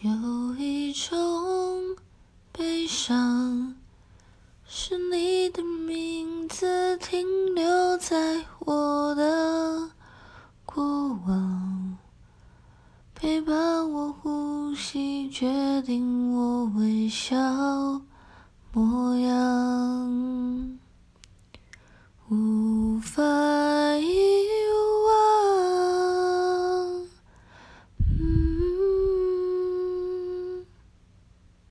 有一种悲伤是你的名字停留在我的过往陪伴我呼吸决定我微笑。